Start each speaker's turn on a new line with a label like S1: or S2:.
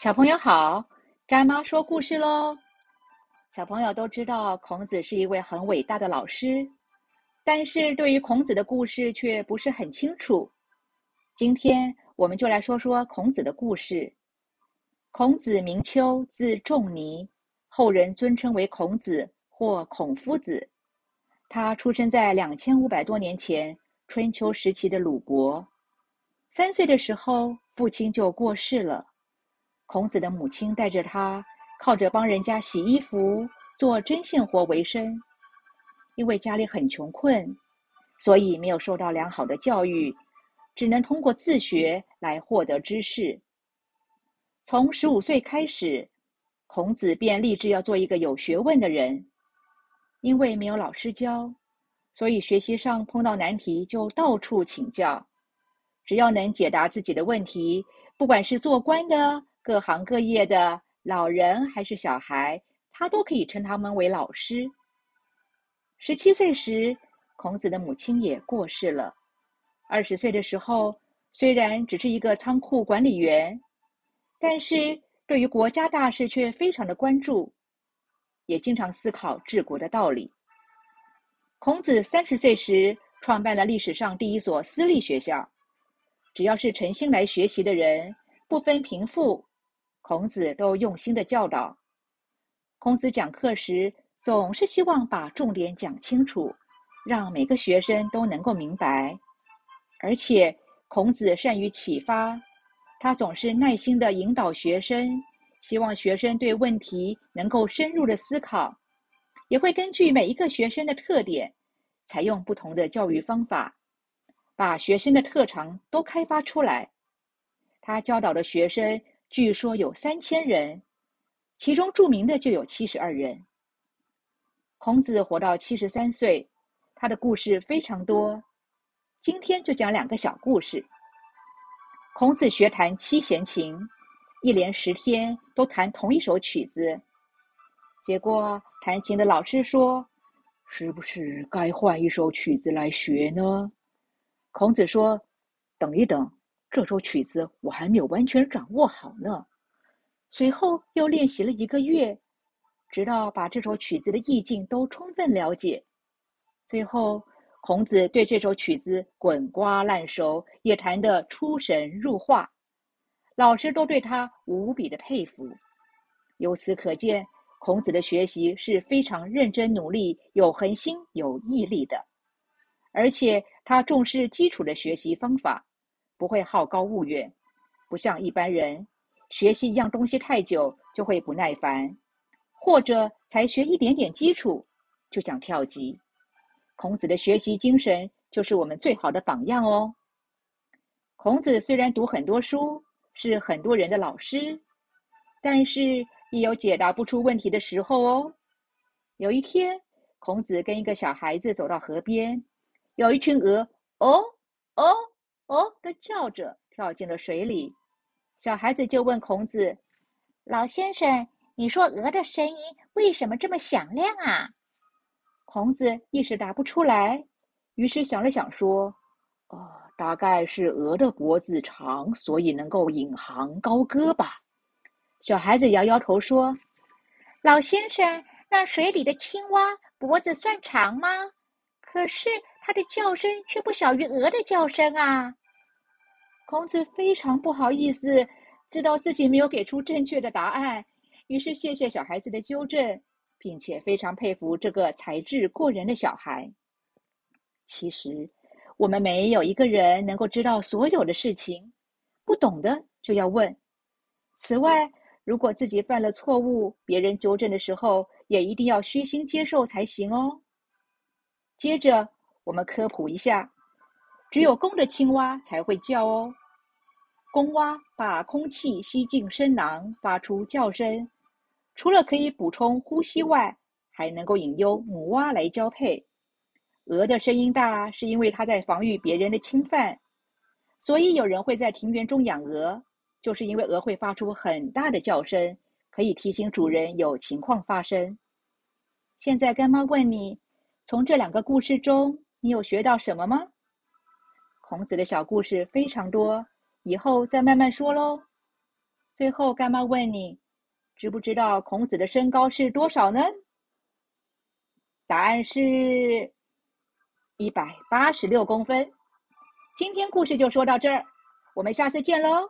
S1: 小朋友好，干妈说故事喽。小朋友都知道孔子是一位很伟大的老师，但是对于孔子的故事却不是很清楚。今天我们就来说说孔子的故事。孔子名丘，字仲尼，后人尊称为孔子或孔夫子。他出生在两千五百多年前春秋时期的鲁国。三岁的时候，父亲就过世了。孔子的母亲带着他，靠着帮人家洗衣服、做针线活为生。因为家里很穷困，所以没有受到良好的教育，只能通过自学来获得知识。从十五岁开始，孔子便立志要做一个有学问的人。因为没有老师教，所以学习上碰到难题就到处请教。只要能解答自己的问题，不管是做官的。各行各业的老人还是小孩，他都可以称他们为老师。十七岁时，孔子的母亲也过世了。二十岁的时候，虽然只是一个仓库管理员，但是对于国家大事却非常的关注，也经常思考治国的道理。孔子三十岁时，创办了历史上第一所私立学校，只要是诚心来学习的人，不分贫富。孔子都用心的教导。孔子讲课时，总是希望把重点讲清楚，让每个学生都能够明白。而且，孔子善于启发，他总是耐心的引导学生，希望学生对问题能够深入的思考，也会根据每一个学生的特点，采用不同的教育方法，把学生的特长都开发出来。他教导的学生。据说有三千人，其中著名的就有七十二人。孔子活到七十三岁，他的故事非常多。今天就讲两个小故事。孔子学弹七弦琴，一连十天都弹同一首曲子。结果弹琴的老师说：“是不是该换一首曲子来学呢？”孔子说：“等一等。”这首曲子我还没有完全掌握好呢。随后又练习了一个月，直到把这首曲子的意境都充分了解。最后，孔子对这首曲子滚瓜烂熟，也弹得出神入化，老师都对他无比的佩服。由此可见，孔子的学习是非常认真努力、有恒心、有毅力的，而且他重视基础的学习方法。不会好高骛远，不像一般人学习一样东西太久就会不耐烦，或者才学一点点基础就想跳级。孔子的学习精神就是我们最好的榜样哦。孔子虽然读很多书，是很多人的老师，但是也有解答不出问题的时候哦。有一天，孔子跟一个小孩子走到河边，有一群鹅，哦哦。哦，的叫着跳进了水里。小孩子就问孔子：“老先生，你说鹅的声音为什么这么响亮啊？”孔子一时答不出来，于是想了想说：“哦，大概是鹅的脖子长，所以能够引吭高歌吧。”小孩子摇摇头说：“老先生，那水里的青蛙脖子算长吗？可是它的叫声却不小于鹅的叫声啊。”孔子非常不好意思，知道自己没有给出正确的答案，于是谢谢小孩子的纠正，并且非常佩服这个才智过人的小孩。其实，我们没有一个人能够知道所有的事情，不懂的就要问。此外，如果自己犯了错误，别人纠正的时候，也一定要虚心接受才行哦。接着，我们科普一下。只有公的青蛙才会叫哦。公蛙把空气吸进声囊，发出叫声，除了可以补充呼吸外，还能够引诱母蛙来交配。鹅的声音大，是因为它在防御别人的侵犯，所以有人会在庭园中养鹅，就是因为鹅会发出很大的叫声，可以提醒主人有情况发生。现在干妈问你，从这两个故事中，你有学到什么吗？孔子的小故事非常多，以后再慢慢说喽。最后，干妈问你，知不知道孔子的身高是多少呢？答案是一百八十六公分。今天故事就说到这儿，我们下次见喽。